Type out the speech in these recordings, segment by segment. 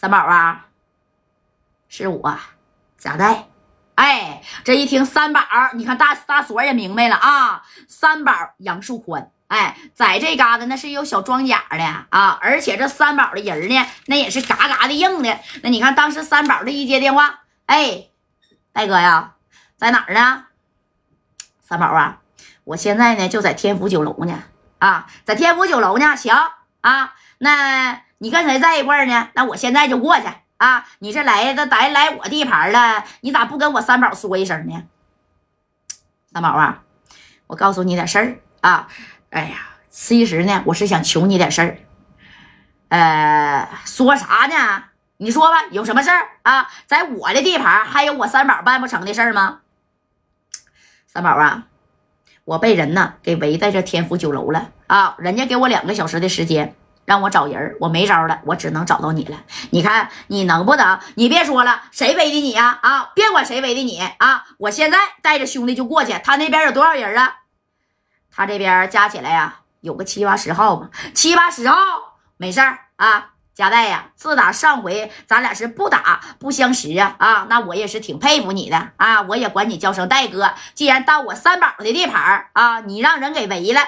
三宝啊，是我贾代。哎，这一听三宝，你看大大锁也明白了啊。三宝杨树宽，哎，在这嘎达那是有小装甲的啊，而且这三宝的人呢，那也是嘎嘎的硬的。那你看当时三宝这一接电话，哎，大哥呀，在哪儿呢？三宝啊，我现在呢就在天府酒楼呢。啊，在天府酒楼呢。行啊，那你跟谁在一块呢？那我现在就过去。啊！你这来的来来我地盘了，你咋不跟我三宝说一声呢？三宝啊，我告诉你点事儿啊！哎呀，其实呢，我是想求你点事儿。呃，说啥呢？你说吧，有什么事儿啊？在我的地盘还有我三宝办不成的事儿吗？三宝啊，我被人呢给围在这天府酒楼了啊！人家给我两个小时的时间。让我找人我没招了，我只能找到你了。你看你能不能？你别说了，谁围的你呀？啊，别管谁围的你啊！我现在带着兄弟就过去。他那边有多少人啊？他这边加起来呀，有个七八十号吧。七八十号，没事儿啊。加代呀，自打上回咱俩是不打不相识啊啊，那我也是挺佩服你的啊。我也管你叫声代哥。既然到我三宝的地盘啊，你让人给围了。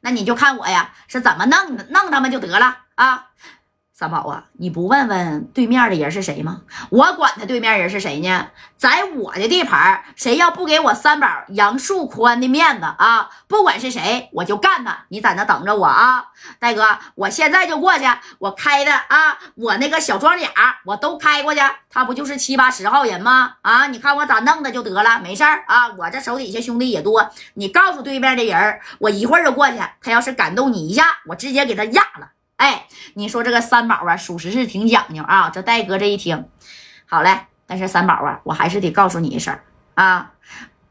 那你就看我呀，是怎么弄弄他们就得了啊。三宝啊，你不问问对面的人是谁吗？我管他对面人是谁呢？在我的地盘，谁要不给我三宝杨树宽的面子啊，不管是谁，我就干他。你在那等着我啊，大哥，我现在就过去。我开的啊，我那个小装甲我都开过去。他不就是七八十号人吗？啊，你看我咋弄的就得了，没事儿啊。我这手底下兄弟也多，你告诉对面的人，我一会儿就过去。他要是敢动你一下，我直接给他压了。哎，你说这个三宝啊，属实是挺讲究啊。这戴哥这一听，好嘞。但是三宝啊，我还是得告诉你一声啊，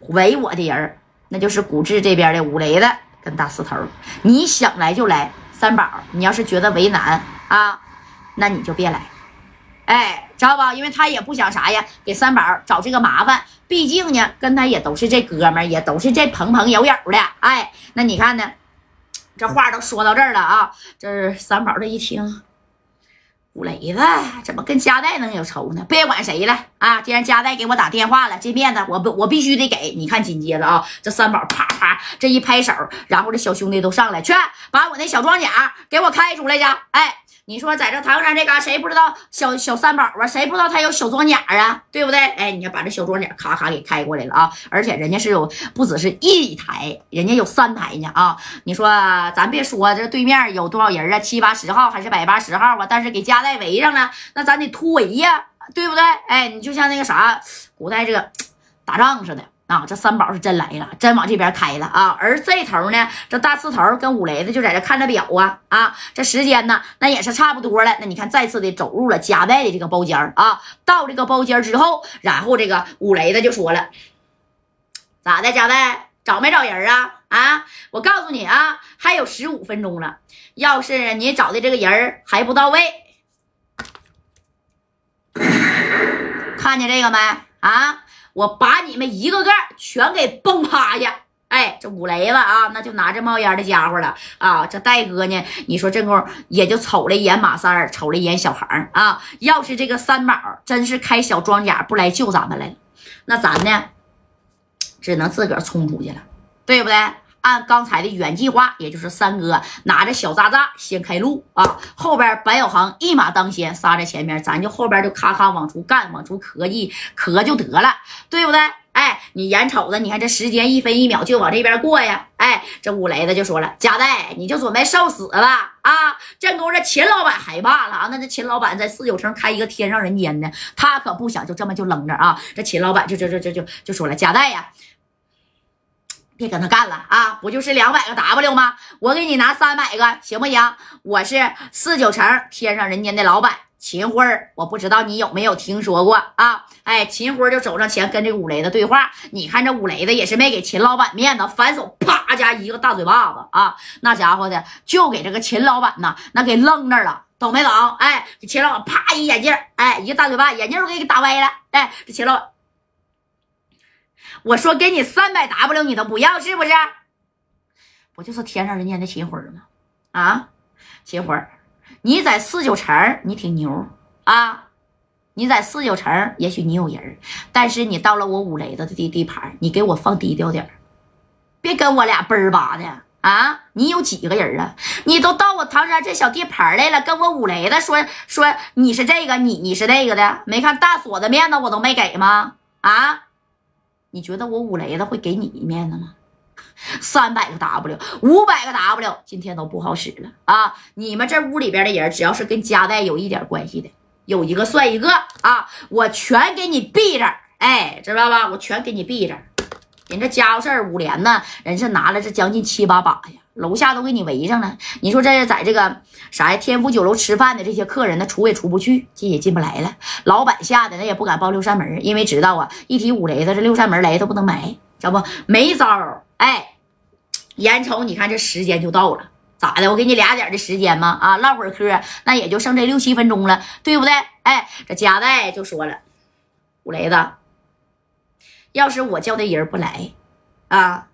围我的人那就是古志这边的五雷子跟大四头。你想来就来，三宝，你要是觉得为难啊，那你就别来。哎，知道吧？因为他也不想啥呀，给三宝找这个麻烦。毕竟呢，跟他也都是这哥们儿，也都是这朋朋友友的。哎，那你看呢？这话都说到这儿了啊！这三宝这一听，五雷子怎么跟加代能有仇呢？别管谁了啊！既然加代给我打电话了，这面子我不我必须得给你看。紧接着啊，这三宝啪啪这一拍手，然后这小兄弟都上来，去把我那小装甲给我开出来去！哎。你说在这唐山这嘎，谁不知道小小三宝啊？谁不知道他有小装甲啊？对不对？哎，你看把这小装甲咔咔给开过来了啊！而且人家是有不只是一台，人家有三台呢啊！你说咱别说这对面有多少人啊？七八十号还是百八十号啊？但是给加代围上了，那咱得突围呀，对不对？哎，你就像那个啥，古代这个打仗似的。啊，这三宝是真来了，真往这边开了啊！而这头呢，这大刺头跟五雷子就在这看着表啊啊！这时间呢，那也是差不多了。那你看，再次的走入了加代的这个包间啊。到这个包间之后，然后这个五雷子就说了：“咋的，加代找没找人啊？啊，我告诉你啊，还有十五分钟了。要是你找的这个人还不到位，看见这个没啊？”我把你们一个个全给崩趴下！哎，这五雷子啊，那就拿着冒烟的家伙了啊！这戴哥呢，你说这功夫也就瞅了一眼马三儿，瞅了一眼小航啊。要是这个三宝真是开小装甲不来救咱们来了，那咱呢，只能自个儿冲出去了，对不对？按刚才的原计划，也就是三哥拿着小渣渣先开路啊，后边白小航一马当先杀在前面，咱就后边就咔咔往出干，往出磕一磕就得了，对不对？哎，你眼瞅着，你看这时间一分一秒就往这边过呀！哎，这五雷子就说了：“贾代，你就准备受死吧！啊，这功夫这秦老板害怕了啊！那这秦老板在四九城开一个天上人间呢，他可不想就这么就扔着啊！这秦老板就就就就就就说了：贾代呀。”别跟他干了啊！不就是两百个 W 吗？我给你拿三百个，行不行？我是四九城天上人间的老板秦辉儿，我不知道你有没有听说过啊？哎，秦辉就走上前跟这个五雷子对话。你看这五雷子也是没给秦老板面子，反手啪家一个大嘴巴子啊！那家伙的就给这个秦老板呐，那给扔那儿了，懂没懂？哎，这秦老板啪一眼镜，哎，一个大嘴巴，眼镜都给你打歪了。哎，这秦老。我说给你三百 W，你都不要是不是？不就是天上人间的秦辉吗？啊，秦辉，你在四九城你挺牛啊，你在四九城也许你有人但是你到了我五雷子的地地盘，你给我放低调点别跟我俩奔儿吧的啊！你有几个人啊？你都到我唐山这小地盘来了，跟我五雷子说说你是这个，你你是那个的，没看大锁的面子我都没给吗？啊？你觉得我五雷子会给你一面子吗？三百个 W，五百个 W，今天都不好使了啊！你们这屋里边的人，只要是跟家带有一点关系的，有一个算一个啊！我全给你避着，哎，知道吧？我全给你避着。人这家伙事儿五连呢，人是拿了这将近七八把呀，楼下都给你围上了。你说这在这个啥呀？天府酒楼吃饭的这些客人，那出也出不去，进也进不来了。老板吓得那也不敢报六扇门，因为知道啊，一提五雷子，这六扇门雷都不能埋，知道不？没招哎，眼瞅你看这时间就到了，咋的？我给你俩点的时间吗？啊，唠会儿嗑，那也就剩这六七分钟了，对不对？哎，这夹带就说了，五雷子，要是我叫的人不来，啊，